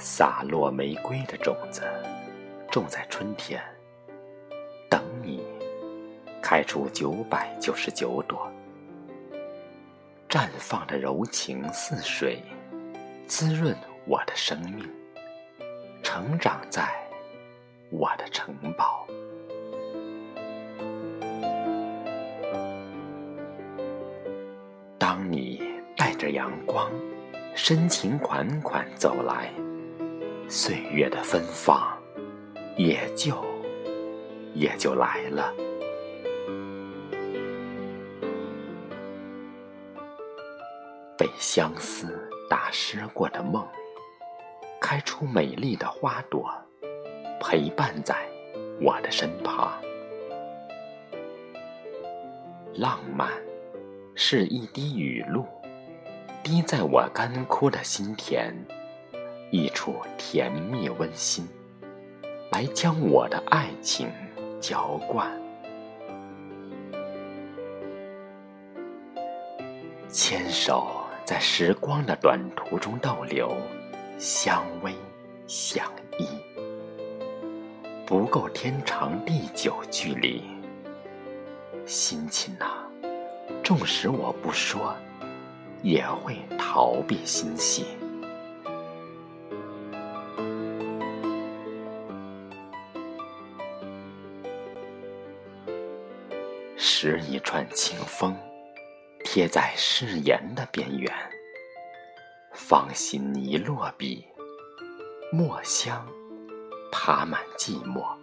洒落玫瑰的种子，种在春天，等你开出九百九十九朵，绽放的柔情似水，滋润我的生命，成长在我的城堡。当你带着阳光，深情款款走来。岁月的芬芳，也就也就来了。被相思打湿过的梦，开出美丽的花朵，陪伴在我的身旁。浪漫是一滴雨露，滴在我干枯的心田。一处甜蜜温馨，来将我的爱情浇灌。牵手在时光的短途中逗留，相偎相依，不够天长地久距离。心情啊，纵使我不说，也会逃避心系。拾一串清风，贴在誓言的边缘，芳心一落笔，墨香爬满寂寞，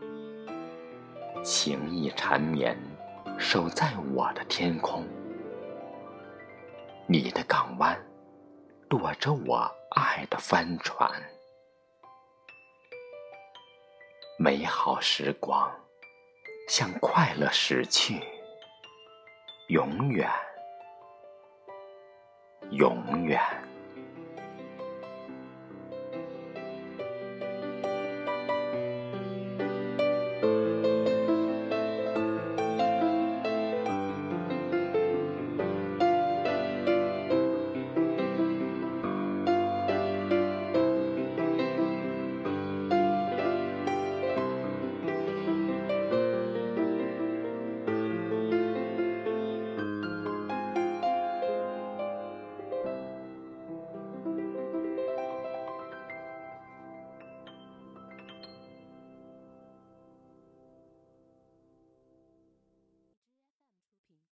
情意缠绵，守在我的天空。你的港湾，躲着我爱的帆船，美好时光向快乐驶去。永远，永远。